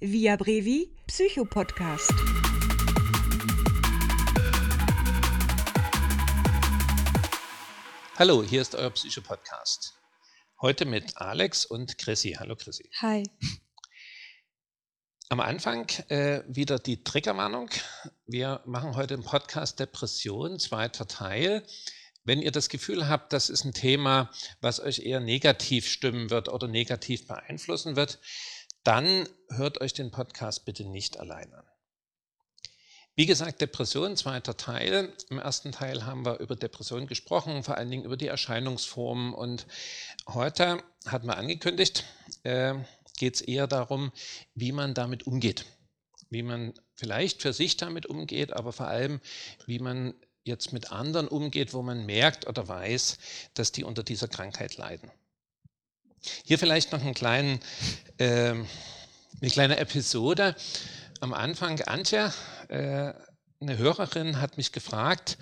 Via Brevi Psychopodcast. Hallo, hier ist euer Psychopodcast. Heute mit Alex und Chrissy. Hallo Chrissy. Hi. Am Anfang äh, wieder die Triggerwarnung. Wir machen heute im Podcast Depression, zweiter Teil. Wenn ihr das Gefühl habt, das ist ein Thema, was euch eher negativ stimmen wird oder negativ beeinflussen wird, dann hört euch den Podcast bitte nicht allein an. Wie gesagt, Depression, zweiter Teil. Im ersten Teil haben wir über Depression gesprochen, vor allen Dingen über die Erscheinungsformen. Und heute hatten wir angekündigt, äh, geht es eher darum, wie man damit umgeht. Wie man vielleicht für sich damit umgeht, aber vor allem, wie man jetzt mit anderen umgeht, wo man merkt oder weiß, dass die unter dieser Krankheit leiden. Hier vielleicht noch einen kleinen, äh, eine kleine Episode. Am Anfang, Antje, äh, eine Hörerin, hat mich gefragt,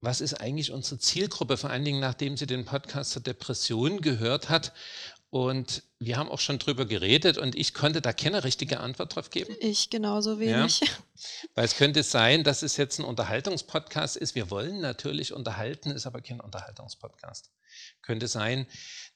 was ist eigentlich unsere Zielgruppe, vor allen Dingen nachdem sie den Podcast zur Depression gehört hat. Und wir haben auch schon drüber geredet und ich konnte da keine richtige Antwort drauf geben. Ich genauso wenig. Ja, weil es könnte sein, dass es jetzt ein Unterhaltungspodcast ist. Wir wollen natürlich unterhalten, ist aber kein Unterhaltungspodcast. Könnte sein,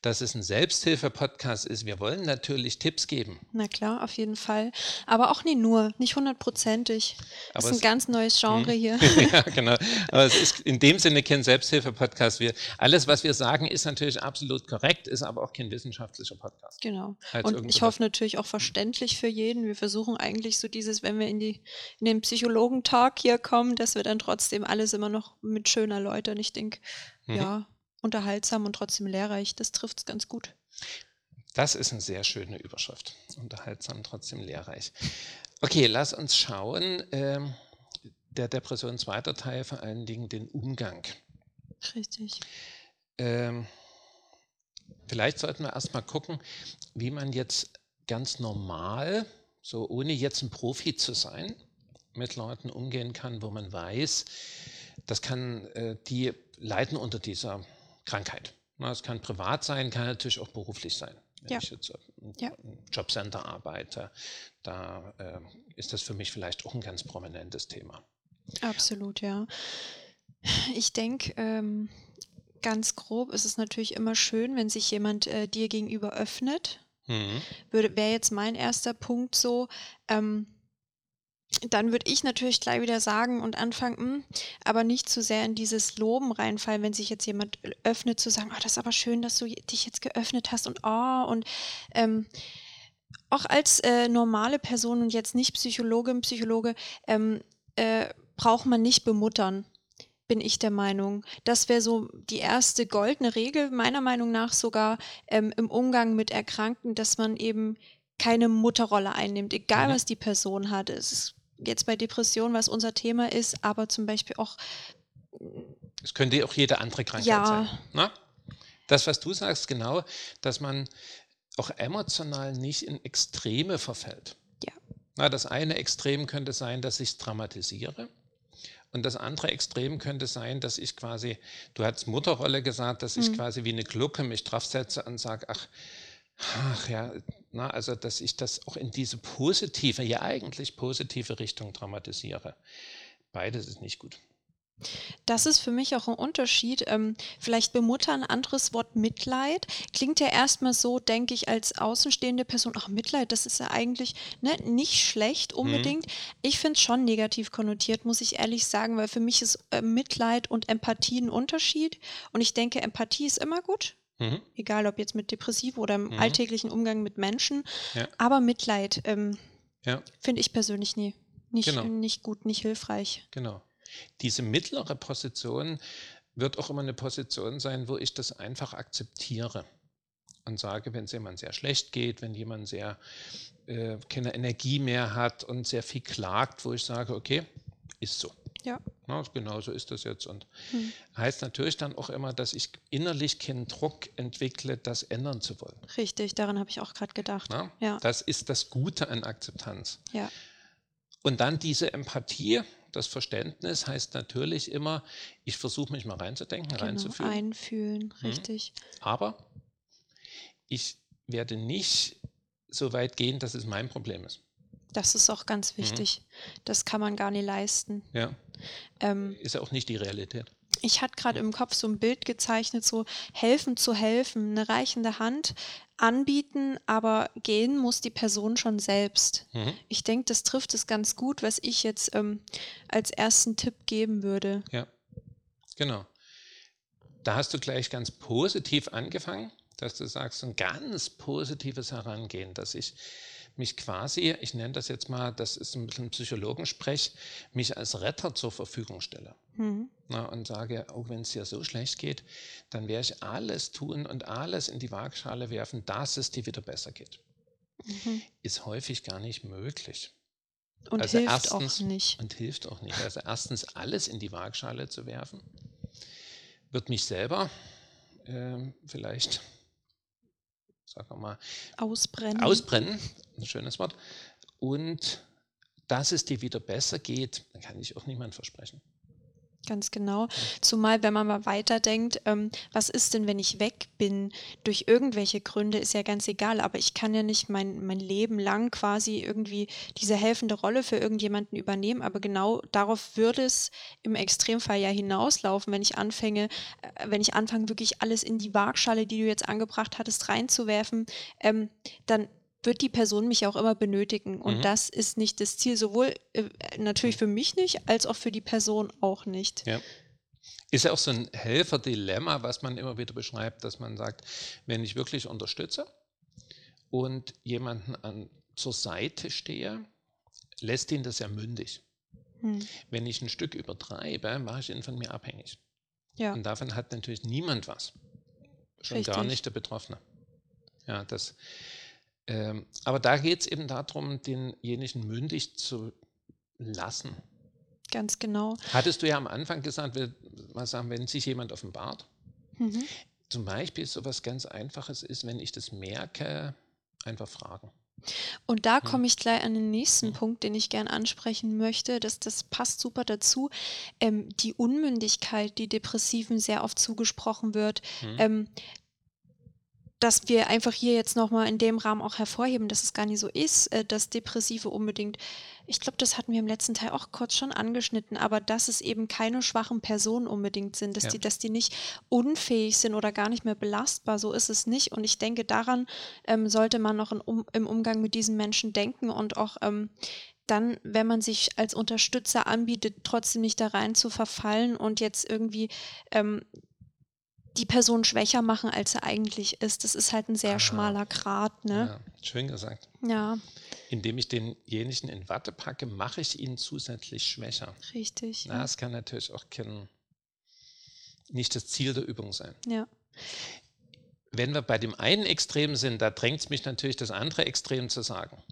dass es ein Selbsthilfe-Podcast ist. Wir wollen natürlich Tipps geben. Na klar, auf jeden Fall. Aber auch nicht nur, nicht hundertprozentig. Das ist ein ganz neues Genre hm. hier. ja, genau. Aber es ist in dem Sinne kein Selbsthilfe-Podcast. alles, was wir sagen, ist natürlich absolut korrekt, ist aber auch kein wissenschaftlicher Podcast. Genau. Und ich hoffe natürlich auch verständlich für jeden. Wir versuchen eigentlich so dieses, wenn wir in, die, in den Psychologentalk hier kommen, dass wir dann trotzdem alles immer noch mit schöner Leute. Und ich denke, mhm. ja, unterhaltsam und trotzdem lehrreich, das trifft es ganz gut. Das ist eine sehr schöne Überschrift. Unterhaltsam, trotzdem lehrreich. Okay, lass uns schauen. Ähm, der Depression zweiter Teil vor allen Dingen den Umgang. Richtig. Ähm, vielleicht sollten wir erstmal gucken, wie man jetzt ganz normal, so ohne jetzt ein Profi zu sein, mit Leuten umgehen kann, wo man weiß, das kann, äh, die leiden unter dieser Krankheit. Es kann privat sein, kann natürlich auch beruflich sein. Wenn ja. ich jetzt im ja. Jobcenter arbeite, da äh, ist das für mich vielleicht auch ein ganz prominentes Thema. Absolut, ja. Ich denke, ähm, ganz grob ist es natürlich immer schön, wenn sich jemand äh, dir gegenüber öffnet. Mhm. Wäre jetzt mein erster Punkt so. Ähm, dann würde ich natürlich gleich wieder sagen und anfangen, hm, aber nicht zu sehr in dieses Loben reinfallen, wenn sich jetzt jemand öffnet, zu sagen, oh, das ist aber schön, dass du dich jetzt geöffnet hast und oh, und ähm, auch als äh, normale Person und jetzt nicht Psychologin, Psychologe, ähm, äh, braucht man nicht bemuttern, bin ich der Meinung. Das wäre so die erste goldene Regel, meiner Meinung nach sogar ähm, im Umgang mit Erkrankten, dass man eben keine Mutterrolle einnimmt, egal mhm. was die Person hat. Es ist jetzt bei Depressionen, was unser Thema ist, aber zum Beispiel auch. Es könnte auch jede andere Krankheit ja. sein. Na? Ne? Das, was du sagst, genau, dass man auch emotional nicht in Extreme verfällt. Ja. Na, das eine Extrem könnte sein, dass ich dramatisiere. Und das andere Extrem könnte sein, dass ich quasi, du hast Mutterrolle gesagt, dass ich mhm. quasi wie eine Glucke mich draufsetze und sage, ach, ach ja, na, also dass ich das auch in diese positive, ja eigentlich positive Richtung dramatisiere. Beides ist nicht gut. Das ist für mich auch ein Unterschied. Ähm, vielleicht bemuttern, anderes Wort Mitleid. Klingt ja erstmal so, denke ich, als außenstehende Person, ach Mitleid, das ist ja eigentlich ne, nicht schlecht mhm. unbedingt. Mhm. Ich finde es schon negativ konnotiert, muss ich ehrlich sagen, weil für mich ist äh, Mitleid und Empathie ein Unterschied. Und ich denke, Empathie ist immer gut. Mhm. Egal ob jetzt mit Depressiv oder im mhm. alltäglichen Umgang mit Menschen. Ja. Aber Mitleid ähm, ja. finde ich persönlich nie. Nicht, genau. nicht gut, nicht hilfreich. Genau. Diese mittlere Position wird auch immer eine Position sein, wo ich das einfach akzeptiere und sage, wenn es jemand sehr schlecht geht, wenn jemand sehr äh, keine Energie mehr hat und sehr viel klagt, wo ich sage, okay, ist so. Ja. Na, genau so ist das jetzt. Und hm. heißt natürlich dann auch immer, dass ich innerlich keinen Druck entwickle, das ändern zu wollen. Richtig, daran habe ich auch gerade gedacht. Na, ja. Das ist das Gute an Akzeptanz. Ja. Und dann diese Empathie, das Verständnis heißt natürlich immer, ich versuche mich mal reinzudenken, genau, reinzufühlen. Einfühlen, hm. richtig. Aber ich werde nicht so weit gehen, dass es mein Problem ist. Das ist auch ganz mhm. wichtig. Mhm. Das kann man gar nicht leisten. Ja. Ähm, ist ja auch nicht die Realität. Ich hatte gerade im Kopf so ein Bild gezeichnet, so helfen zu helfen, eine reichende Hand anbieten, aber gehen muss die Person schon selbst. Mhm. Ich denke, das trifft es ganz gut, was ich jetzt ähm, als ersten Tipp geben würde. Ja, genau. Da hast du gleich ganz positiv angefangen, dass du sagst, ein ganz positives Herangehen, dass ich mich quasi, ich nenne das jetzt mal, das ist ein bisschen Psychologensprech, mich als Retter zur Verfügung stelle. Mhm. Na, und sage, auch oh, wenn es dir so schlecht geht, dann werde ich alles tun und alles in die Waagschale werfen, dass es dir wieder besser geht. Mhm. Ist häufig gar nicht möglich. Und also hilft erstens, auch nicht. Und hilft auch nicht. Also erstens alles in die Waagschale zu werfen, wird mich selber äh, vielleicht sagen wir mal, ausbrennen. Ausbrennen, ein schönes Wort. Und dass es dir wieder besser geht, kann ich auch niemand versprechen. Ganz genau. Zumal, wenn man mal weiterdenkt, ähm, was ist denn, wenn ich weg bin? Durch irgendwelche Gründe ist ja ganz egal, aber ich kann ja nicht mein, mein Leben lang quasi irgendwie diese helfende Rolle für irgendjemanden übernehmen. Aber genau darauf würde es im Extremfall ja hinauslaufen, wenn ich anfange, äh, wenn ich anfange, wirklich alles in die Waagschale, die du jetzt angebracht hattest, reinzuwerfen, ähm, dann wird die Person mich auch immer benötigen. Und mhm. das ist nicht das Ziel, sowohl äh, natürlich für mich nicht, als auch für die Person auch nicht. Ja. Ist ja auch so ein Helferdilemma, was man immer wieder beschreibt, dass man sagt, wenn ich wirklich unterstütze und jemanden an, zur Seite stehe, lässt ihn das ja mündig. Hm. Wenn ich ein Stück übertreibe, mache ich ihn von mir abhängig. Ja. Und davon hat natürlich niemand was. Schon Richtig. gar nicht der Betroffene. Ja, das, ähm, aber da geht es eben darum, denjenigen mündig zu lassen. Ganz genau. Hattest du ja am Anfang gesagt, mal sagen, wenn sich jemand offenbart, mhm. zum Beispiel so etwas ganz Einfaches ist, wenn ich das merke, einfach fragen. Und da komme ich gleich an den nächsten mhm. Punkt, den ich gern ansprechen möchte. Das, das passt super dazu. Ähm, die Unmündigkeit, die Depressiven sehr oft zugesprochen wird. Mhm. Ähm, dass wir einfach hier jetzt nochmal in dem Rahmen auch hervorheben, dass es gar nicht so ist, äh, dass Depressive unbedingt, ich glaube, das hatten wir im letzten Teil auch kurz schon angeschnitten, aber dass es eben keine schwachen Personen unbedingt sind, dass, ja. die, dass die nicht unfähig sind oder gar nicht mehr belastbar, so ist es nicht. Und ich denke, daran ähm, sollte man noch um, im Umgang mit diesen Menschen denken und auch ähm, dann, wenn man sich als Unterstützer anbietet, trotzdem nicht da rein zu verfallen und jetzt irgendwie ähm, die Person schwächer machen, als sie eigentlich ist. Das ist halt ein sehr ah, schmaler Grat. Ne? Ja, schön gesagt. Ja. Indem ich denjenigen in Watte packe, mache ich ihn zusätzlich schwächer. Richtig. Na, ja. Das kann natürlich auch kein, nicht das Ziel der Übung sein. Ja. Wenn wir bei dem einen Extrem sind, da drängt es mich natürlich, das andere Extrem zu sagen.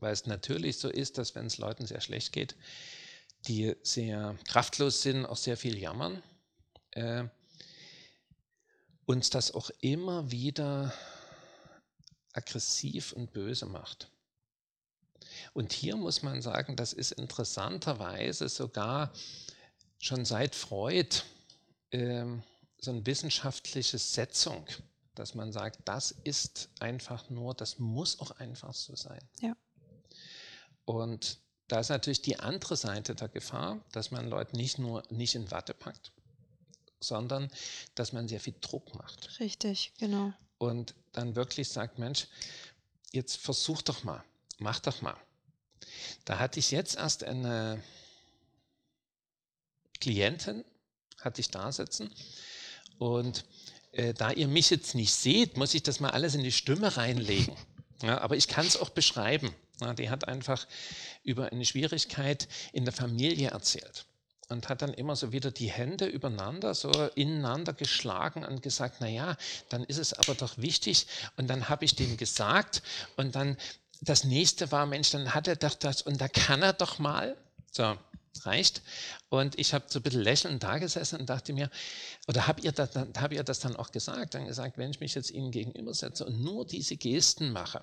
Weil es natürlich so ist, dass wenn es Leuten sehr schlecht geht, die sehr kraftlos sind, auch sehr viel jammern. Äh, uns das auch immer wieder aggressiv und böse macht. Und hier muss man sagen, das ist interessanterweise sogar schon seit Freud äh, so eine wissenschaftliche Setzung, dass man sagt, das ist einfach nur, das muss auch einfach so sein. Ja. Und da ist natürlich die andere Seite der Gefahr, dass man Leute nicht nur nicht in Watte packt, sondern dass man sehr viel Druck macht. Richtig, genau. Und dann wirklich sagt, Mensch, jetzt versuch doch mal, mach doch mal. Da hatte ich jetzt erst eine Klientin, hatte ich da sitzen und äh, da ihr mich jetzt nicht seht, muss ich das mal alles in die Stimme reinlegen. Ja, aber ich kann es auch beschreiben. Ja, die hat einfach über eine Schwierigkeit in der Familie erzählt und hat dann immer so wieder die Hände übereinander, so ineinander geschlagen und gesagt, naja, dann ist es aber doch wichtig. Und dann habe ich dem gesagt und dann das nächste war, Mensch, dann hat er doch das und da kann er doch mal. So, reicht. Und ich habe so ein bisschen lächelnd da gesessen und dachte mir, oder habt ihr, das, ihr das dann auch gesagt? Dann gesagt, wenn ich mich jetzt Ihnen gegenübersetze und nur diese Gesten mache,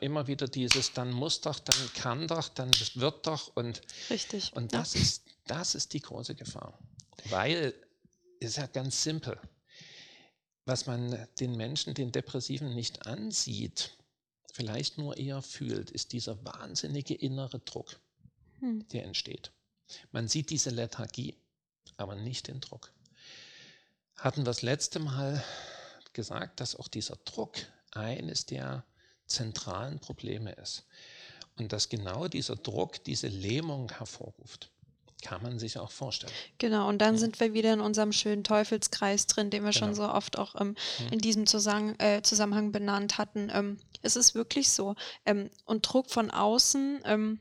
immer wieder dieses, dann muss doch, dann kann doch, dann wird doch und, Richtig. und das ja. ist das ist die große Gefahr. Weil, es ist ja ganz simpel, was man den Menschen, den Depressiven nicht ansieht, vielleicht nur eher fühlt, ist dieser wahnsinnige innere Druck, hm. der entsteht. Man sieht diese Lethargie, aber nicht den Druck. Hatten wir das letzte Mal gesagt, dass auch dieser Druck eines der zentralen Probleme ist. Und dass genau dieser Druck diese Lähmung hervorruft. Kann man sich auch vorstellen. Genau, und dann ja. sind wir wieder in unserem schönen Teufelskreis drin, den wir genau. schon so oft auch ähm, mhm. in diesem Zusammen äh, Zusammenhang benannt hatten. Ähm, es ist wirklich so. Ähm, und Druck von außen ähm,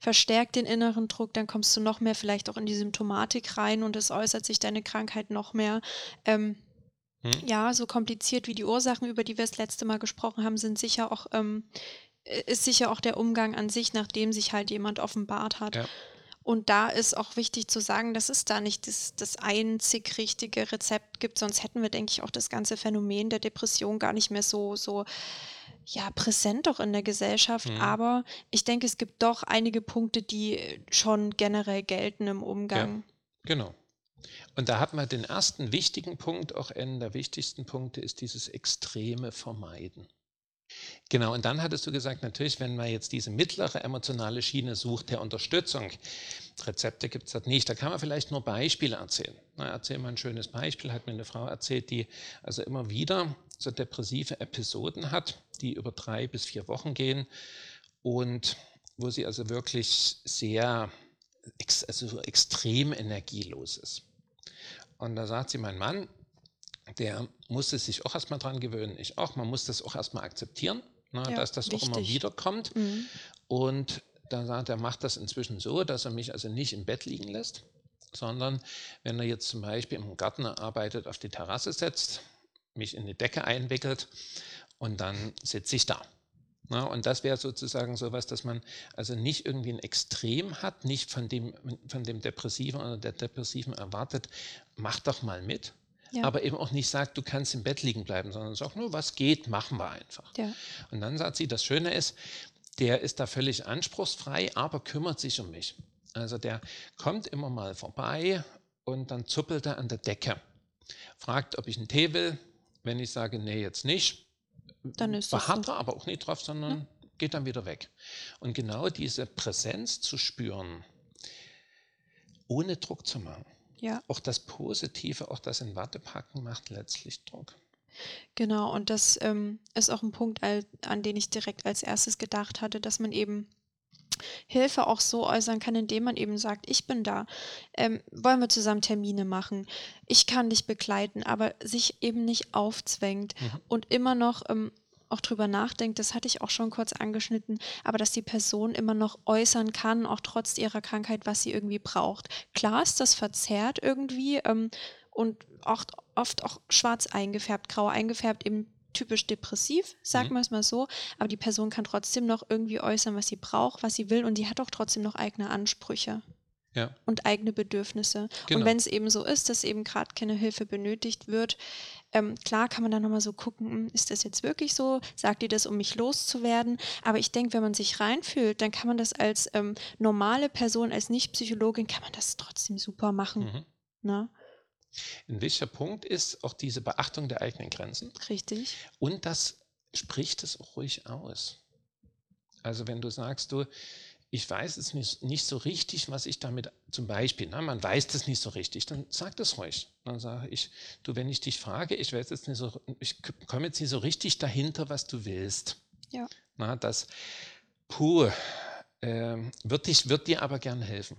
verstärkt den inneren Druck, dann kommst du noch mehr vielleicht auch in die Symptomatik rein und es äußert sich deine Krankheit noch mehr. Ähm, hm? Ja, so kompliziert wie die Ursachen, über die wir das letzte Mal gesprochen haben, sind sicher auch, ähm, ist sicher auch der Umgang an sich, nachdem sich halt jemand offenbart hat. Ja. Und da ist auch wichtig zu sagen, dass es da nicht das, das einzig richtige Rezept gibt, sonst hätten wir, denke ich, auch das ganze Phänomen der Depression gar nicht mehr so, so ja, präsent doch in der Gesellschaft. Mhm. Aber ich denke, es gibt doch einige Punkte, die schon generell gelten im Umgang. Ja, genau. Und da hat man den ersten wichtigen Punkt, auch einen der wichtigsten Punkte, ist dieses extreme Vermeiden. Genau, und dann hattest du gesagt, natürlich, wenn man jetzt diese mittlere emotionale Schiene sucht der Unterstützung, Rezepte gibt es das nicht, da kann man vielleicht nur Beispiele erzählen. Na, erzähl mal ein schönes Beispiel, hat mir eine Frau erzählt, die also immer wieder so depressive Episoden hat, die über drei bis vier Wochen gehen und wo sie also wirklich sehr, also extrem energielos ist. Und da sagt sie, mein Mann, der musste sich auch erstmal dran gewöhnen, ich auch, man muss das auch erstmal akzeptieren, ne, ja, dass das wichtig. auch immer wieder kommt. Mhm. Und da sagt er, macht das inzwischen so, dass er mich also nicht im Bett liegen lässt, sondern wenn er jetzt zum Beispiel im Garten arbeitet, auf die Terrasse setzt, mich in die Decke einwickelt und dann sitze ich da. Na, und das wäre sozusagen so etwas, dass man also nicht irgendwie ein Extrem hat, nicht von dem, von dem Depressiven oder der Depressiven erwartet, mach doch mal mit, ja. aber eben auch nicht sagt, du kannst im Bett liegen bleiben, sondern sagt nur, was geht, machen wir einfach. Ja. Und dann sagt sie, das Schöne ist, der ist da völlig anspruchsfrei, aber kümmert sich um mich. Also der kommt immer mal vorbei und dann zuppelt er an der Decke, fragt, ob ich einen Tee will. Wenn ich sage, nee, jetzt nicht, dann ist beharrt so. er aber auch nicht drauf, sondern ja. geht dann wieder weg. Und genau diese Präsenz zu spüren, ohne Druck zu machen. Ja. Auch das Positive, auch das in Watte packen, macht letztlich Druck. Genau, und das ähm, ist auch ein Punkt, an den ich direkt als erstes gedacht hatte, dass man eben Hilfe auch so äußern kann, indem man eben sagt, ich bin da, ähm, wollen wir zusammen Termine machen, ich kann dich begleiten, aber sich eben nicht aufzwängt mhm. und immer noch ähm, auch drüber nachdenkt, das hatte ich auch schon kurz angeschnitten, aber dass die Person immer noch äußern kann, auch trotz ihrer Krankheit, was sie irgendwie braucht. Klar ist das verzerrt irgendwie ähm, und oft, oft auch schwarz eingefärbt, grau eingefärbt, eben typisch depressiv, sagen mhm. wir es mal so, aber die Person kann trotzdem noch irgendwie äußern, was sie braucht, was sie will und die hat auch trotzdem noch eigene Ansprüche. Ja. Und eigene Bedürfnisse. Genau. Und wenn es eben so ist, dass eben gerade keine Hilfe benötigt wird, ähm, klar kann man dann nochmal so gucken, hm, ist das jetzt wirklich so? Sagt ihr das, um mich loszuwerden? Aber ich denke, wenn man sich reinfühlt, dann kann man das als ähm, normale Person, als Nicht-Psychologin, kann man das trotzdem super machen. Mhm. Ne? Ein wichtiger Punkt ist auch diese Beachtung der eigenen Grenzen. Richtig. Und das spricht es auch ruhig aus. Also wenn du sagst, du, ich weiß es nicht, nicht so richtig, was ich damit zum Beispiel, na, man weiß das nicht so richtig, dann sag das ruhig. Dann sage ich, du, wenn ich dich frage, ich weiß jetzt nicht so, ich komme jetzt nicht so richtig dahinter, was du willst. Ja. Na, das, puh, äh, wird, dich, wird dir aber gern helfen.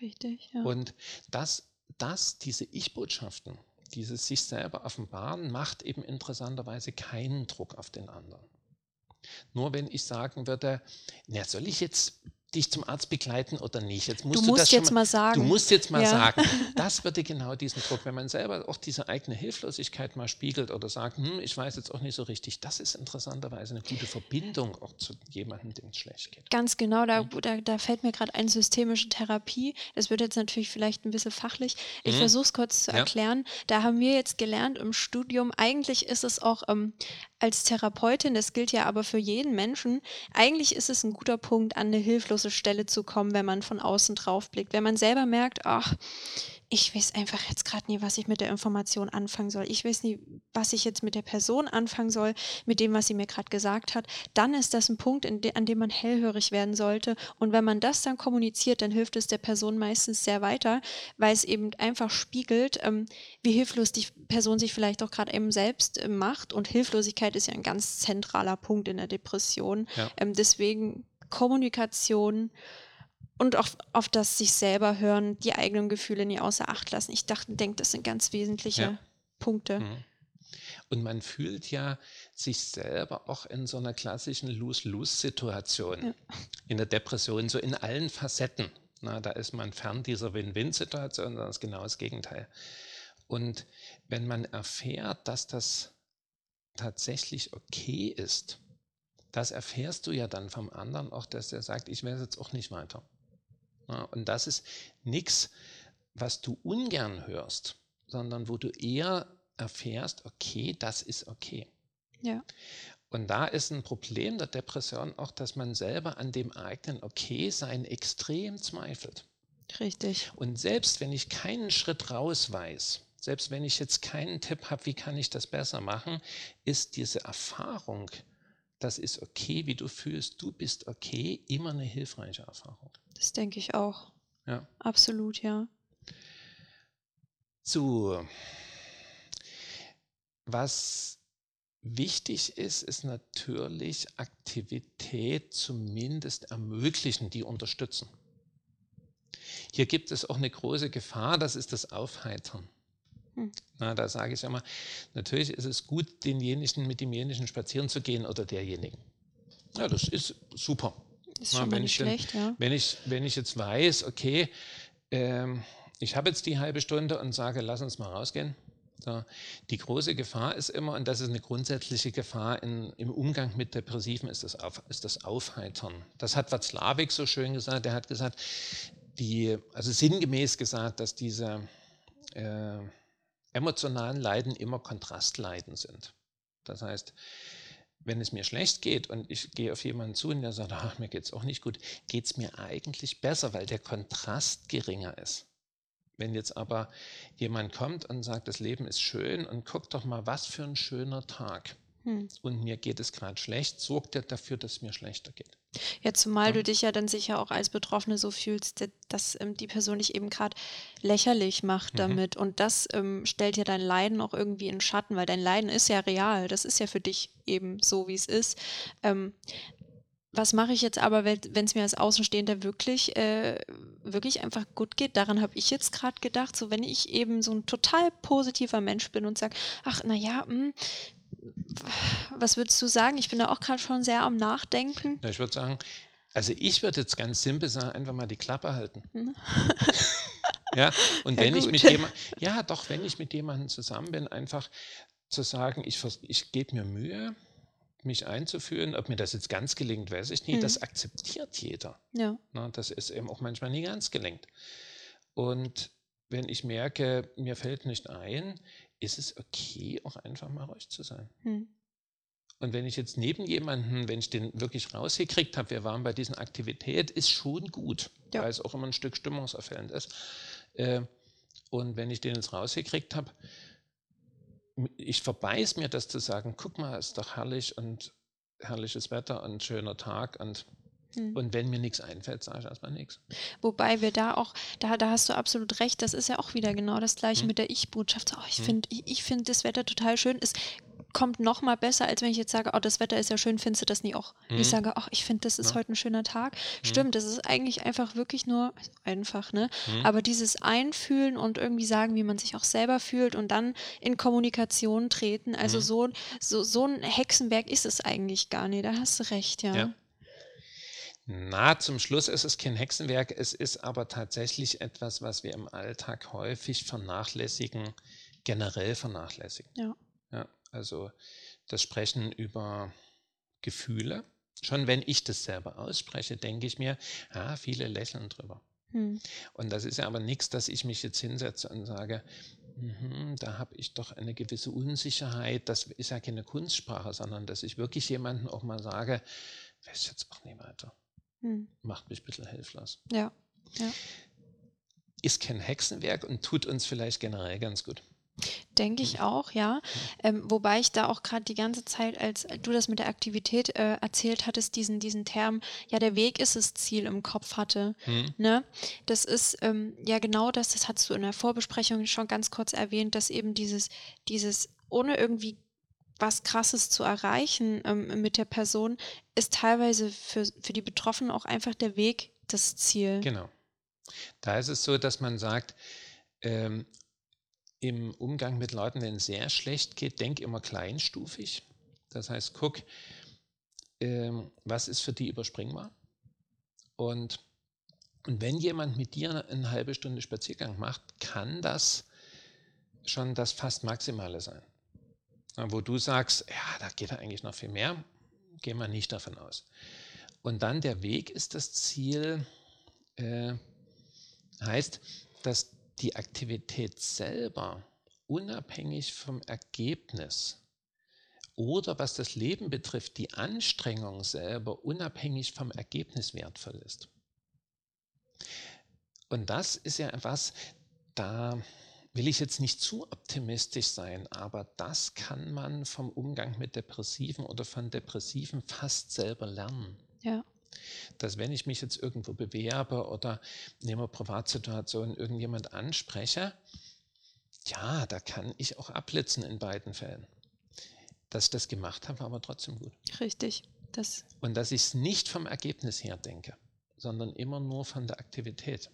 Richtig, ja. Und das das, diese Ich-Botschaften, dieses sich selber offenbaren, macht eben interessanterweise keinen Druck auf den anderen. Nur wenn ich sagen würde, na, soll ich jetzt dich zum Arzt begleiten oder nicht. Jetzt musst du, musst das jetzt mal, mal, sagen. Du musst jetzt mal ja. sagen. Das würde genau diesen Druck, wenn man selber auch diese eigene Hilflosigkeit mal spiegelt oder sagt, hm, ich weiß jetzt auch nicht so richtig, das ist interessanterweise eine gute Verbindung auch zu jemandem, dem es schlecht geht. Ganz genau, da, mhm. da, da fällt mir gerade eine systemische Therapie. Das wird jetzt natürlich vielleicht ein bisschen fachlich. Ich mhm. versuche es kurz zu erklären. Ja. Da haben wir jetzt gelernt im Studium, eigentlich ist es auch ähm, als Therapeutin, das gilt ja aber für jeden Menschen, eigentlich ist es ein guter Punkt, an eine hilflose Stelle zu kommen, wenn man von außen drauf blickt. Wenn man selber merkt, ach, ich weiß einfach jetzt gerade nie, was ich mit der Information anfangen soll. Ich weiß nie, was ich jetzt mit der Person anfangen soll, mit dem, was sie mir gerade gesagt hat. Dann ist das ein Punkt, de an dem man hellhörig werden sollte. Und wenn man das dann kommuniziert, dann hilft es der Person meistens sehr weiter, weil es eben einfach spiegelt, ähm, wie hilflos die Person sich vielleicht auch gerade eben selbst äh, macht. Und Hilflosigkeit ist ja ein ganz zentraler Punkt in der Depression. Ja. Ähm, deswegen Kommunikation und auch auf das sich selber hören, die eigenen Gefühle nie außer Acht lassen. Ich dachte, denke, das sind ganz wesentliche ja. Punkte. Mhm. Und man fühlt ja sich selber auch in so einer klassischen Lose-Lose-Situation, ja. in der Depression, so in allen Facetten. Na, da ist man fern dieser Win-Win-Situation, sondern das ist genau das Gegenteil. Und wenn man erfährt, dass das tatsächlich okay ist, das erfährst du ja dann vom anderen auch, dass er sagt, ich weiß jetzt auch nicht weiter. Ja, und das ist nichts, was du ungern hörst, sondern wo du eher erfährst, okay, das ist okay. Ja. Und da ist ein Problem der Depression auch, dass man selber an dem eigenen Okay-Sein extrem zweifelt. Richtig. Und selbst wenn ich keinen Schritt raus weiß, selbst wenn ich jetzt keinen Tipp habe, wie kann ich das besser machen, ist diese Erfahrung, das ist okay, wie du fühlst, du bist okay, immer eine hilfreiche Erfahrung. Das denke ich auch. Ja. Absolut, ja. So, was wichtig ist, ist natürlich Aktivität zumindest ermöglichen, die unterstützen. Hier gibt es auch eine große Gefahr, das ist das Aufheitern. Hm. Na, da sage ich immer, natürlich ist es gut, denjenigen mit demjenigen spazieren zu gehen oder derjenigen. Ja, das ist super. Ist schon wenn, ich schlecht, denn, ja. wenn, ich, wenn ich jetzt weiß, okay, ähm, ich habe jetzt die halbe Stunde und sage, lass uns mal rausgehen. So. Die große Gefahr ist immer, und das ist eine grundsätzliche Gefahr in, im Umgang mit Depressiven, ist das, Auf, ist das Aufheitern. Das hat Watzlawick so schön gesagt. Der hat gesagt, die, also sinngemäß gesagt, dass diese äh, emotionalen Leiden immer Kontrastleiden sind. Das heißt, wenn es mir schlecht geht und ich gehe auf jemanden zu und der sagt, ach, mir geht es auch nicht gut, geht es mir eigentlich besser, weil der Kontrast geringer ist. Wenn jetzt aber jemand kommt und sagt, das Leben ist schön und guck doch mal, was für ein schöner Tag. Hm. Und mir geht es gerade schlecht, sorgt er dafür, dass es mir schlechter geht. Ja, zumal ja. du dich ja dann sicher auch als Betroffene so fühlst, dass ähm, die Person dich eben gerade lächerlich macht mhm. damit. Und das ähm, stellt ja dein Leiden auch irgendwie in Schatten, weil dein Leiden ist ja real. Das ist ja für dich eben so, wie es ist. Ähm, was mache ich jetzt aber, wenn es mir als Außenstehender wirklich, äh, wirklich einfach gut geht? Daran habe ich jetzt gerade gedacht. So, wenn ich eben so ein total positiver Mensch bin und sage, ach, naja, hm, was würdest du sagen? Ich bin da auch gerade schon sehr am Nachdenken. Ja, ich würde sagen, also ich würde jetzt ganz simpel sagen, einfach mal die Klappe halten. Hm. ja, und ja, wenn gut. ich mit jemandem, ja doch, wenn ich mit jemandem zusammen bin, einfach zu sagen, ich, ich gebe mir Mühe, mich einzuführen. Ob mir das jetzt ganz gelingt, weiß ich nicht. Mhm. Das akzeptiert jeder. Ja. Na, das ist eben auch manchmal nie ganz gelingt. Und wenn ich merke, mir fällt nicht ein, ist es okay, auch einfach mal ruhig zu sein. Hm. Und wenn ich jetzt neben jemanden, wenn ich den wirklich rausgekriegt habe, wir waren bei dieser Aktivität, ist schon gut, ja. weil es auch immer ein Stück stimmungserfüllend ist. Äh, und wenn ich den jetzt rausgekriegt habe, ich verbeiß mir das zu sagen, guck mal, ist doch herrlich und herrliches Wetter und schöner Tag und hm. Und wenn mir nichts einfällt, sage ich erstmal nichts. Wobei wir da auch, da, da hast du absolut recht, das ist ja auch wieder genau das gleiche hm. mit der Ich-Botschaft. Oh, ich hm. finde ich, ich find das Wetter total schön. Es kommt noch mal besser, als wenn ich jetzt sage, oh, das Wetter ist ja schön, findest du das nie auch? Mhm. Ich sage, ach, ich finde, das ist ja. heute ein schöner Tag. Mhm. Stimmt, das ist eigentlich einfach wirklich nur einfach, ne? Mhm. Aber dieses Einfühlen und irgendwie sagen, wie man sich auch selber fühlt und dann in Kommunikation treten, also so, so, so ein Hexenwerk ist es eigentlich gar nicht. Da hast du recht, ja. ja. Na, zum Schluss ist es kein Hexenwerk, es ist aber tatsächlich etwas, was wir im Alltag häufig vernachlässigen, generell vernachlässigen. Ja. ja also das Sprechen über Gefühle. Schon wenn ich das selber ausspreche, denke ich mir, ja, viele lächeln drüber. Hm. Und das ist ja aber nichts, dass ich mich jetzt hinsetze und sage, mh, da habe ich doch eine gewisse Unsicherheit. Das ist ja keine Kunstsprache, sondern dass ich wirklich jemandem auch mal sage, weiß jetzt auch nicht weiter. Hm. Macht mich ein bisschen hilflos. Ja. ja. ist kein Hexenwerk und tut uns vielleicht generell ganz gut. Denke ich auch, ja. Ähm, wobei ich da auch gerade die ganze Zeit, als du das mit der Aktivität äh, erzählt hattest, diesen, diesen Term, ja, der Weg ist das Ziel im Kopf hatte. Mhm. Ne? Das ist ähm, ja genau das, das hast du in der Vorbesprechung schon ganz kurz erwähnt, dass eben dieses, dieses ohne irgendwie was Krasses zu erreichen ähm, mit der Person, ist teilweise für, für die Betroffenen auch einfach der Weg das Ziel. Genau. Da ist es so, dass man sagt, ähm, im Umgang mit Leuten, wenn es sehr schlecht geht, denk immer kleinstufig. Das heißt, guck, ähm, was ist für die überspringbar? Und, und wenn jemand mit dir eine halbe Stunde Spaziergang macht, kann das schon das fast Maximale sein. Wo du sagst, ja, da geht eigentlich noch viel mehr, gehen wir nicht davon aus. Und dann der Weg ist das Ziel, äh, heißt, dass die Aktivität selber unabhängig vom Ergebnis oder was das Leben betrifft, die Anstrengung selber unabhängig vom Ergebnis wertvoll ist. Und das ist ja etwas, da will ich jetzt nicht zu optimistisch sein, aber das kann man vom Umgang mit Depressiven oder von Depressiven fast selber lernen. Ja dass wenn ich mich jetzt irgendwo bewerbe oder nehme Privatsituationen irgendjemand anspreche, ja, da kann ich auch abblitzen in beiden Fällen. Dass ich das gemacht habe, war aber trotzdem gut. Richtig. Das Und dass ich es nicht vom Ergebnis her denke, sondern immer nur von der Aktivität.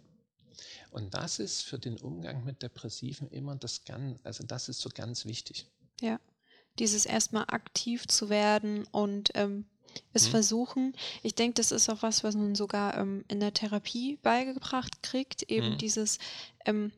Und das ist für den Umgang mit Depressiven immer das ganz, also das ist so ganz wichtig. Ja, dieses erstmal aktiv zu werden und ähm, es mhm. versuchen. Ich denke, das ist auch was, was man sogar ähm, in der Therapie beigebracht kriegt. Eben mhm. dieses ähm,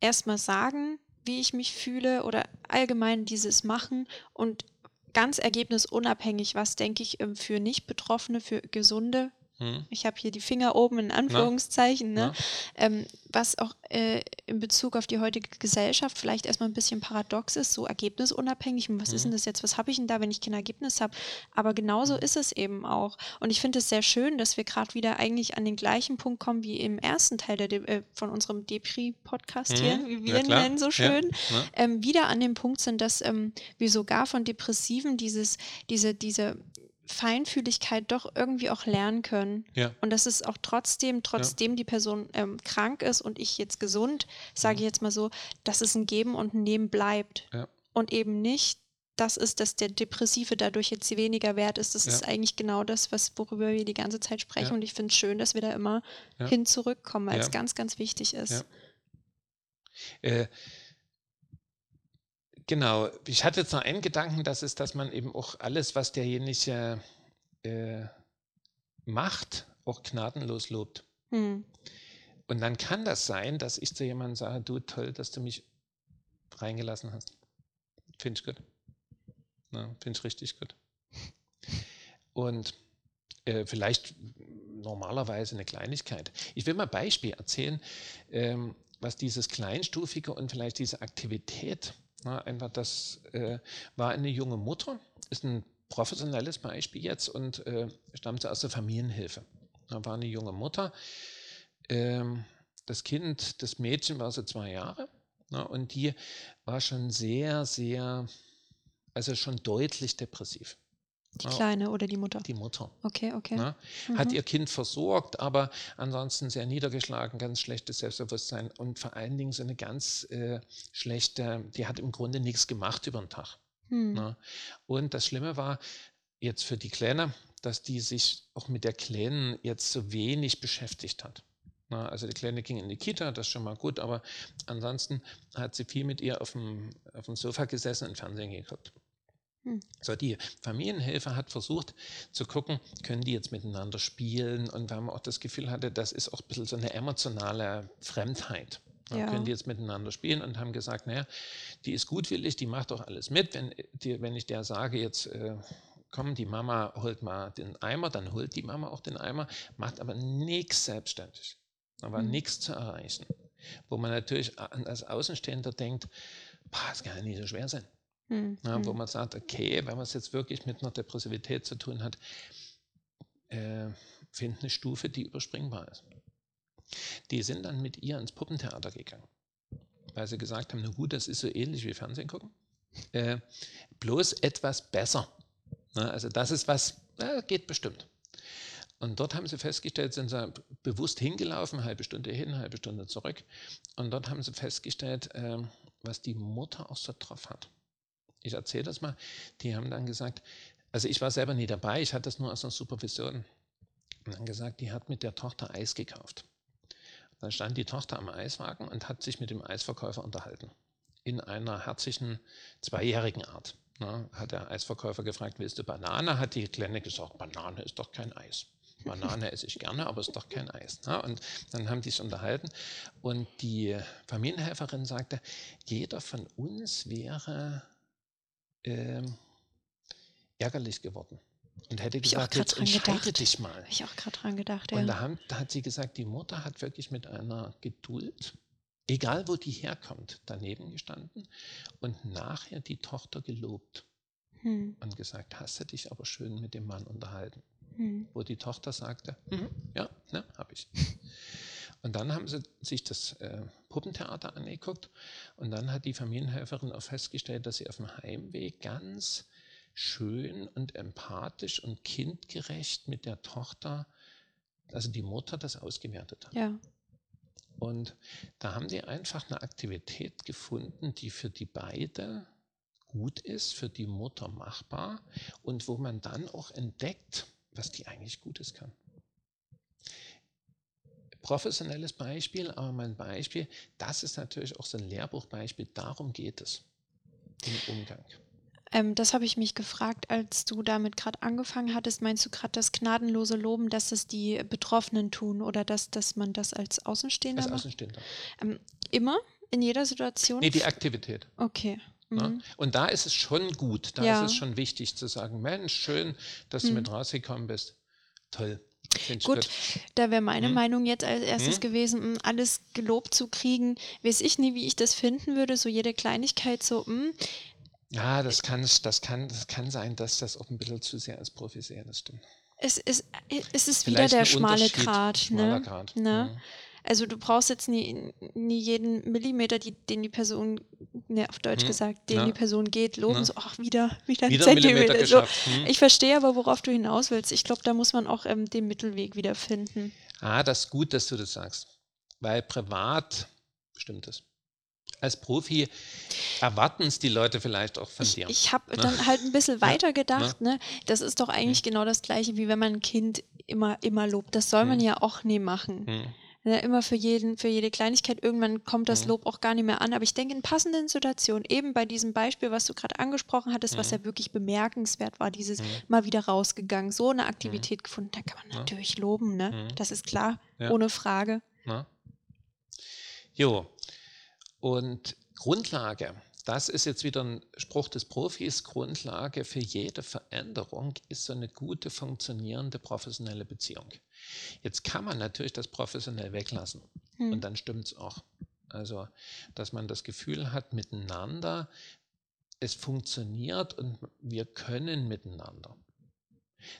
erstmal sagen, wie ich mich fühle oder allgemein dieses Machen und ganz ergebnisunabhängig, was denke ich ähm, für Nicht-Betroffene, für Gesunde hm. Ich habe hier die Finger oben in Anführungszeichen, ne? Ähm, was auch äh, in Bezug auf die heutige Gesellschaft vielleicht erstmal ein bisschen paradox ist, so ergebnisunabhängig. Was hm. ist denn das jetzt? Was habe ich denn da, wenn ich kein Ergebnis habe? Aber genauso hm. ist es eben auch. Und ich finde es sehr schön, dass wir gerade wieder eigentlich an den gleichen Punkt kommen wie im ersten Teil der De äh, von unserem Depri-Podcast hm. hier, wie wir ja, ihn nennen so schön, ja. ähm, wieder an dem Punkt sind, dass ähm, wir sogar von Depressiven dieses, diese, diese Feinfühligkeit doch irgendwie auch lernen können. Ja. Und dass es auch trotzdem, trotzdem ja. die Person ähm, krank ist und ich jetzt gesund, sage ich jetzt mal so, dass es ein Geben und ein Nehmen bleibt. Ja. Und eben nicht, das ist, dass der Depressive dadurch jetzt weniger wert ist. Das ist eigentlich genau das, was, worüber wir die ganze Zeit sprechen. Und ich finde es schön, dass wir da immer hin zurückkommen, weil es ganz, ganz wichtig ist. Äh, Genau, ich hatte jetzt noch einen Gedanken, das ist, dass man eben auch alles, was derjenige äh, macht, auch gnadenlos lobt. Hm. Und dann kann das sein, dass ich zu jemandem sage, du toll, dass du mich reingelassen hast. Finde ich gut. Finde ich richtig gut. Und äh, vielleicht normalerweise eine Kleinigkeit. Ich will mal ein Beispiel erzählen, ähm, was dieses Kleinstufige und vielleicht diese Aktivität na, einfach das äh, war eine junge Mutter, ist ein professionelles Beispiel jetzt und äh, stammte aus der Familienhilfe. Da war eine junge Mutter. Ähm, das Kind, das Mädchen war so zwei Jahre na, und die war schon sehr, sehr, also schon deutlich depressiv. Die Kleine oder die Mutter? Die Mutter. Okay, okay. Ne? Mhm. Hat ihr Kind versorgt, aber ansonsten sehr niedergeschlagen, ganz schlechtes Selbstbewusstsein und vor allen Dingen so eine ganz äh, schlechte, die hat im Grunde nichts gemacht über den Tag. Mhm. Ne? Und das Schlimme war jetzt für die Kleine, dass die sich auch mit der Kleinen jetzt so wenig beschäftigt hat. Na, ne? also die Kleine ging in die Kita, das ist schon mal gut, aber ansonsten hat sie viel mit ihr auf dem, auf dem Sofa gesessen und Fernsehen geguckt. Hm. So, die Familienhilfe hat versucht zu gucken, können die jetzt miteinander spielen und weil man auch das Gefühl hatte, das ist auch ein bisschen so eine emotionale Fremdheit. Ja. Können die jetzt miteinander spielen und haben gesagt, naja, die ist gutwillig, die macht doch alles mit. Wenn, die, wenn ich der sage, jetzt äh, komm, die Mama holt mal den Eimer, dann holt die Mama auch den Eimer, macht aber nichts selbstständig. Da war mhm. nichts zu erreichen. Wo man natürlich als Außenstehender denkt, das kann ja nicht so schwer sein. Mhm. Ja, wo hm. man sagt, okay, wenn man es jetzt wirklich mit einer Depressivität zu tun hat, äh, findet eine Stufe, die überspringbar ist. Die sind dann mit ihr ins Puppentheater gegangen, weil sie gesagt haben, na gut, das ist so ähnlich wie Fernsehen gucken, äh, bloß etwas besser. Ne? Also das ist was, na, geht bestimmt. Und dort haben sie festgestellt, sind sie bewusst hingelaufen, halbe Stunde hin, halbe Stunde zurück. Und dort haben sie festgestellt, äh, was die Mutter auch so drauf hat. Ich erzähle das mal. Die haben dann gesagt, also ich war selber nie dabei, ich hatte das nur aus einer Supervision. Und dann gesagt, die hat mit der Tochter Eis gekauft. Dann stand die Tochter am Eiswagen und hat sich mit dem Eisverkäufer unterhalten. In einer herzlichen, zweijährigen Art. Na, hat der Eisverkäufer gefragt, willst du Banane? Hat die Kleine gesagt, Banane ist doch kein Eis. Banane esse ich gerne, aber ist doch kein Eis. Na, und dann haben die sich unterhalten und die Familienhelferin sagte, jeder von uns wäre äh, ärgerlich geworden. Und hätte gesagt, jetzt entscheide gedacht. dich mal. Habe ich auch gerade dran gedacht, ja. Und da, haben, da hat sie gesagt, die Mutter hat wirklich mit einer Geduld, egal wo die herkommt, daneben gestanden und nachher die Tochter gelobt hm. und gesagt, hast du dich aber schön mit dem Mann unterhalten. Hm. Wo die Tochter sagte, mhm, ja, ne, habe ich. Und dann haben sie sich das äh, Puppentheater angeguckt und dann hat die Familienhelferin auch festgestellt, dass sie auf dem Heimweg ganz schön und empathisch und kindgerecht mit der Tochter, also die Mutter, das ausgewertet hat. Ja. Und da haben die einfach eine Aktivität gefunden, die für die beide gut ist, für die Mutter machbar und wo man dann auch entdeckt, was die eigentlich Gutes kann. Professionelles Beispiel, aber mein Beispiel, das ist natürlich auch so ein Lehrbuchbeispiel, darum geht es im Umgang. Ähm, das habe ich mich gefragt, als du damit gerade angefangen hattest. Meinst du gerade das gnadenlose Loben, dass es die Betroffenen tun oder dass, dass man das als Außenstehender als Außenstehender. Ähm, immer? In jeder Situation? Nee, die Aktivität. Okay. Mhm. Und da ist es schon gut, da ja. ist es schon wichtig zu sagen, Mensch, schön, dass mhm. du mit rausgekommen bist. Toll. Gut, da wäre meine hm? Meinung jetzt als erstes hm? gewesen, alles gelobt zu kriegen. Weiß ich nie, wie ich das finden würde, so jede Kleinigkeit so, mh, hm, ja, das kann, das, kann, das kann sein, dass das auch ein bisschen zu sehr als Profi sehe, das stimmt. Es ist, es ist wieder der schmale Grat. Ne? Grad. Ne? Ja. Also du brauchst jetzt nie, nie jeden Millimeter, die, den die Person, ne, auf Deutsch hm. gesagt, den ja. die Person geht, loben, so, ach, wieder, wieder, wieder ein Zentimeter. So. Hm. Ich verstehe aber, worauf du hinaus willst. Ich glaube, da muss man auch ähm, den Mittelweg wiederfinden. Ah, das ist gut, dass du das sagst. Weil privat bestimmt ist als Profi erwarten es die Leute vielleicht auch von ich, dir. Ich habe ne? dann halt ein bisschen weiter gedacht, ne? Das ist doch eigentlich mhm. genau das Gleiche, wie wenn man ein Kind immer, immer lobt. Das soll mhm. man ja auch nie machen. Mhm. Ja, immer für jeden, für jede Kleinigkeit. Irgendwann kommt das mhm. Lob auch gar nicht mehr an. Aber ich denke, in passenden Situationen, eben bei diesem Beispiel, was du gerade angesprochen hattest, was mhm. ja wirklich bemerkenswert war, dieses mhm. mal wieder rausgegangen, so eine Aktivität gefunden, da kann man natürlich loben, ne? Das ist klar, ja. ohne Frage. Na? Jo, und Grundlage, das ist jetzt wieder ein Spruch des Profis, Grundlage für jede Veränderung ist so eine gute, funktionierende professionelle Beziehung. Jetzt kann man natürlich das professionell weglassen hm. und dann stimmt es auch. Also, dass man das Gefühl hat, miteinander, es funktioniert und wir können miteinander.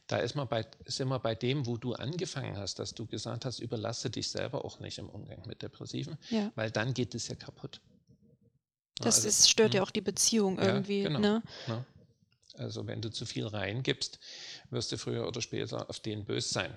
Da ist man bei, sind wir bei dem, wo du angefangen hast, dass du gesagt hast, überlasse dich selber auch nicht im Umgang mit Depressiven, ja. weil dann geht es ja kaputt. Das also, ist, stört ja hm. auch die Beziehung irgendwie. Ja, genau, ne? Ja. Also wenn du zu viel reingibst, wirst du früher oder später auf den böse sein.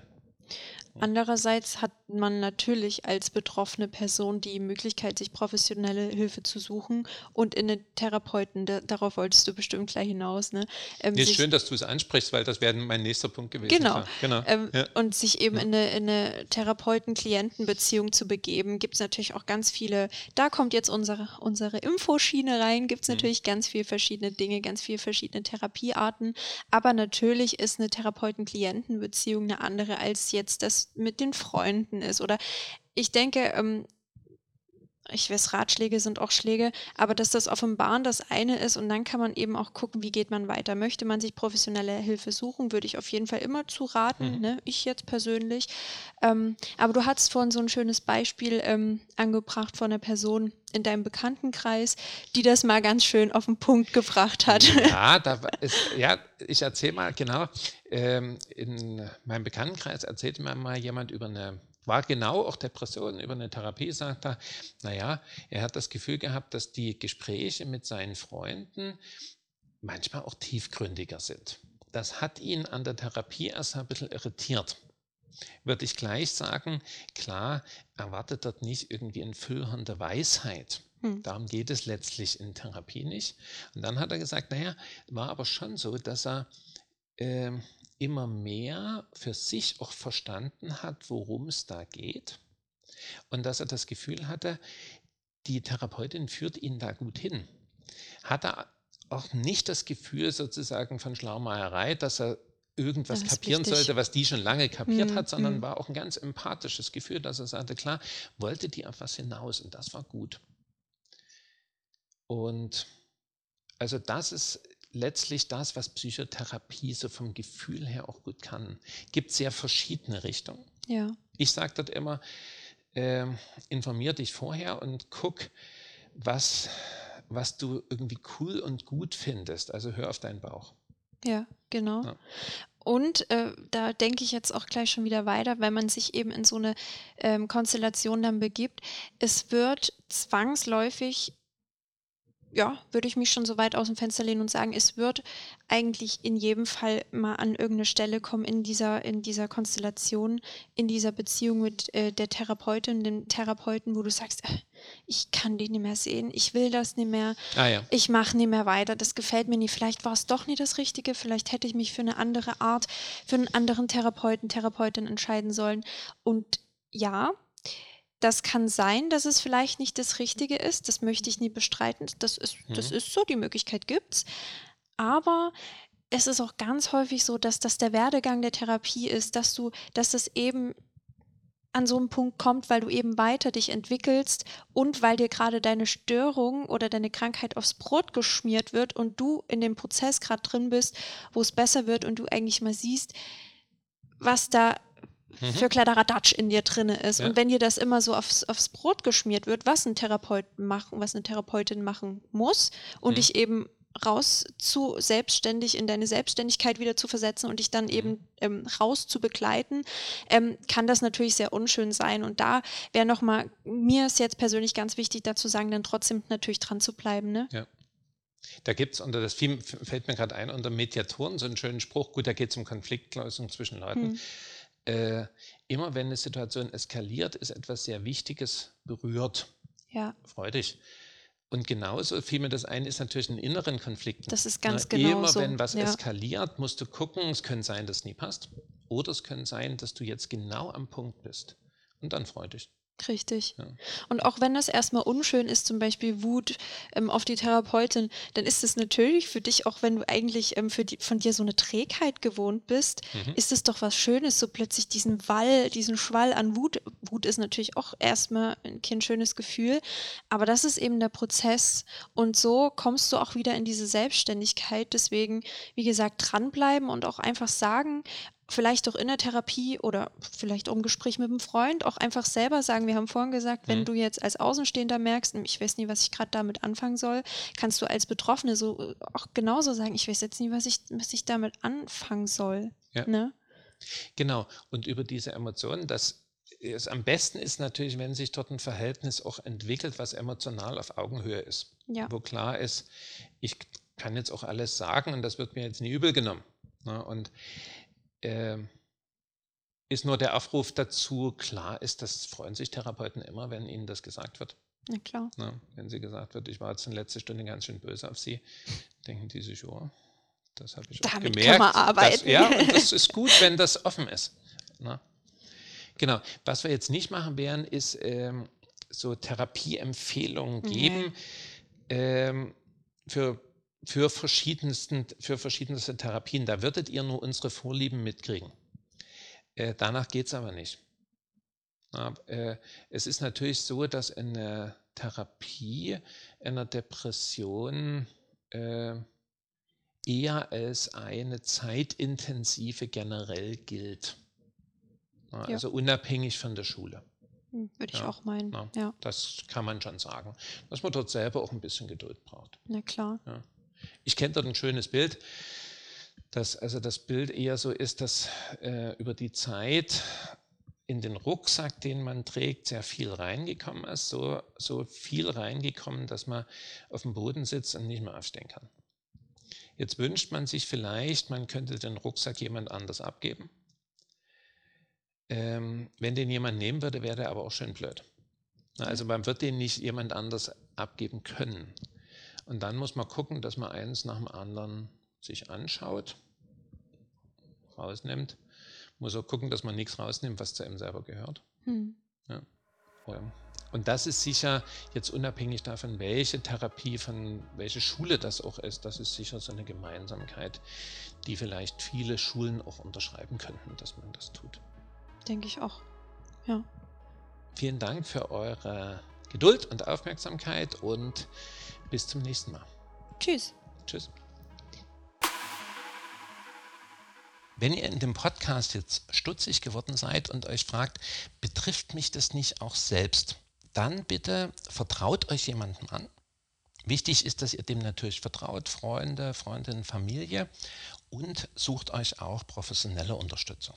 Andererseits hat man natürlich als betroffene Person die Möglichkeit, sich professionelle Hilfe zu suchen und in eine Therapeuten, da, darauf wolltest du bestimmt gleich hinaus. Ne? Ähm, ist schön, dass du es ansprichst, weil das wäre mein nächster Punkt gewesen. Genau. genau. Ähm, ja. Und sich eben ja. in eine, eine Therapeuten-Klienten-Beziehung zu begeben, gibt es natürlich auch ganz viele, da kommt jetzt unsere, unsere Infoschiene rein, gibt es mhm. natürlich ganz viele verschiedene Dinge, ganz viele verschiedene Therapiearten, aber natürlich ist eine Therapeuten-Klienten-Beziehung eine andere als jetzt das mit den Freunden ist. Oder ich denke, ähm, ich weiß, Ratschläge sind auch Schläge, aber dass das Offenbaren das eine ist und dann kann man eben auch gucken, wie geht man weiter. Möchte man sich professionelle Hilfe suchen, würde ich auf jeden Fall immer zu raten, mhm. ne? ich jetzt persönlich. Ähm, aber du hast vorhin so ein schönes Beispiel ähm, angebracht von einer Person in deinem Bekanntenkreis, die das mal ganz schön auf den Punkt gebracht hat. Ja, da ist, ja ich erzähle mal genau. Ähm, in meinem Bekanntenkreis erzählte mir mal jemand über eine war genau auch Depression über eine Therapie, sagt er, naja, er hat das Gefühl gehabt, dass die Gespräche mit seinen Freunden manchmal auch tiefgründiger sind. Das hat ihn an der Therapie erst ein bisschen irritiert. Würde ich gleich sagen, klar, erwartet dort nicht irgendwie eine füllhörende Weisheit. Hm. Darum geht es letztlich in Therapie nicht. Und dann hat er gesagt, naja, war aber schon so, dass er äh, immer mehr für sich auch verstanden hat, worum es da geht. Und dass er das Gefühl hatte, die Therapeutin führt ihn da gut hin. Hat er auch nicht das Gefühl sozusagen von Schlaumeierei, dass er irgendwas kapieren sollte, was die schon lange kapiert mm, hat, sondern mm. war auch ein ganz empathisches Gefühl, dass er sagte, klar, wollte die auf was hinaus und das war gut. Und also das ist letztlich das, was Psychotherapie so vom Gefühl her auch gut kann. Gibt sehr verschiedene Richtungen. Ja. Ich sage dort immer, äh, informier dich vorher und guck, was, was du irgendwie cool und gut findest. Also hör auf deinen Bauch. Ja, genau. Ja. Und äh, da denke ich jetzt auch gleich schon wieder weiter, wenn man sich eben in so eine ähm, Konstellation dann begibt. Es wird zwangsläufig ja, würde ich mich schon so weit aus dem Fenster lehnen und sagen, es wird eigentlich in jedem Fall mal an irgendeine Stelle kommen in dieser, in dieser Konstellation, in dieser Beziehung mit äh, der Therapeutin, dem Therapeuten, wo du sagst, äh, ich kann die nicht mehr sehen, ich will das nicht mehr, ah, ja. ich mache nicht mehr weiter, das gefällt mir nicht, vielleicht war es doch nicht das Richtige, vielleicht hätte ich mich für eine andere Art, für einen anderen Therapeuten, Therapeutin entscheiden sollen. Und ja, das kann sein, dass es vielleicht nicht das Richtige ist. Das möchte ich nie bestreiten. Das ist, mhm. das ist so, die Möglichkeit gibt es. Aber es ist auch ganz häufig so, dass das der Werdegang der Therapie ist, dass du, dass es eben an so einen Punkt kommt, weil du eben weiter dich entwickelst und weil dir gerade deine Störung oder deine Krankheit aufs Brot geschmiert wird und du in dem Prozess gerade drin bist, wo es besser wird und du eigentlich mal siehst, was da mhm. für Kladderadatsch in dir drin ist. Ja. Und wenn dir das immer so aufs, aufs Brot geschmiert wird, was ein Therapeut machen, was eine Therapeutin machen muss und mhm. dich eben raus zu selbstständig in deine Selbstständigkeit wieder zu versetzen und dich dann mhm. eben ähm, raus zu begleiten, ähm, kann das natürlich sehr unschön sein. Und da wäre nochmal, mir ist jetzt persönlich ganz wichtig dazu sagen, dann trotzdem natürlich dran zu bleiben. Ne? Ja. Da gibt es unter das fällt mir gerade ein, unter Mediatoren so einen schönen Spruch, gut, da geht es um Konfliktlösung zwischen Leuten. Hm äh, immer wenn eine Situation eskaliert, ist etwas sehr Wichtiges berührt. Ja. Freudig. Und genauso fiel mir das ein, ist natürlich ein inneren Konflikt. Das ist ganz Na, genau Immer so. wenn was ja. eskaliert, musst du gucken, es könnte sein, dass es nie passt. Oder es könnte sein, dass du jetzt genau am Punkt bist. Und dann freu dich. Richtig. Ja. Und auch wenn das erstmal unschön ist, zum Beispiel Wut ähm, auf die Therapeutin, dann ist es natürlich für dich, auch wenn du eigentlich ähm, für die, von dir so eine Trägheit gewohnt bist, mhm. ist es doch was Schönes, so plötzlich diesen Wall, diesen Schwall an Wut. Wut ist natürlich auch erstmal kein schönes Gefühl, aber das ist eben der Prozess. Und so kommst du auch wieder in diese Selbstständigkeit. Deswegen, wie gesagt, dranbleiben und auch einfach sagen, vielleicht auch in der Therapie oder vielleicht auch im Gespräch mit einem Freund auch einfach selber sagen, wir haben vorhin gesagt, wenn mhm. du jetzt als Außenstehender merkst, hm, ich weiß nie, was ich gerade damit anfangen soll, kannst du als Betroffene so äh, auch genauso sagen, ich weiß jetzt nie, was ich, was ich damit anfangen soll. Ja. Ne? Genau, und über diese Emotionen, das ist, am besten ist natürlich, wenn sich dort ein Verhältnis auch entwickelt, was emotional auf Augenhöhe ist. Ja. Wo klar ist, ich kann jetzt auch alles sagen und das wird mir jetzt nie übel genommen. Ne? Und äh, ist nur der Aufruf dazu, klar ist, das freuen sich Therapeuten immer, wenn ihnen das gesagt wird. Na klar. Na, wenn sie gesagt wird, ich war jetzt in letzter Stunde ganz schön böse auf sie, denken die sich, oh, das habe ich Damit auch gemerkt. Kann man arbeiten. Dass, ja, und das ist gut, wenn das offen ist. Na? Genau. Was wir jetzt nicht machen werden, ist ähm, so Therapieempfehlungen geben mhm. ähm, für für, verschiedensten, für verschiedenste Therapien. Da würdet ihr nur unsere Vorlieben mitkriegen. Äh, danach geht es aber nicht. Ja, äh, es ist natürlich so, dass eine Therapie einer Depression äh, eher als eine zeitintensive generell gilt. Ja, ja. Also unabhängig von der Schule. Hm, würde ich auch meinen. Ja. Das kann man schon sagen. Dass man dort selber auch ein bisschen Geduld braucht. Na klar. Ich kenne dort ein schönes Bild, dass also das Bild eher so ist, dass äh, über die Zeit in den Rucksack, den man trägt, sehr viel reingekommen ist, so, so viel reingekommen, dass man auf dem Boden sitzt und nicht mehr aufstehen kann. Jetzt wünscht man sich vielleicht, man könnte den Rucksack jemand anders abgeben. Ähm, wenn den jemand nehmen würde, wäre der aber auch schön blöd. Also man wird den nicht jemand anders abgeben können. Und dann muss man gucken, dass man eins nach dem anderen sich anschaut, rausnimmt. Muss auch gucken, dass man nichts rausnimmt, was zu ihm selber gehört. Hm. Ja. Und das ist sicher jetzt unabhängig davon, welche Therapie, von welche Schule das auch ist, das ist sicher so eine Gemeinsamkeit, die vielleicht viele Schulen auch unterschreiben könnten, dass man das tut. Denke ich auch. Ja. Vielen Dank für eure Geduld und Aufmerksamkeit und bis zum nächsten Mal. Tschüss. Tschüss. Wenn ihr in dem Podcast jetzt stutzig geworden seid und euch fragt, betrifft mich das nicht auch selbst, dann bitte vertraut euch jemandem an. Wichtig ist, dass ihr dem natürlich vertraut, Freunde, Freundinnen, Familie und sucht euch auch professionelle Unterstützung.